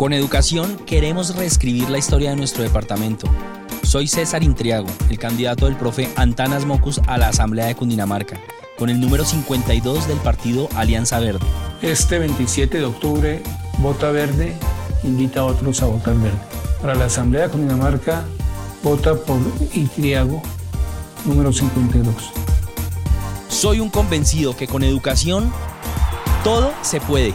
Con educación queremos reescribir la historia de nuestro departamento. Soy César Intriago, el candidato del profe Antanas Mocus a la Asamblea de Cundinamarca, con el número 52 del partido Alianza Verde. Este 27 de octubre, Vota Verde invita a otros a votar verde. Para la Asamblea de Cundinamarca, vota por Intriago, número 52. Soy un convencido que con educación todo se puede.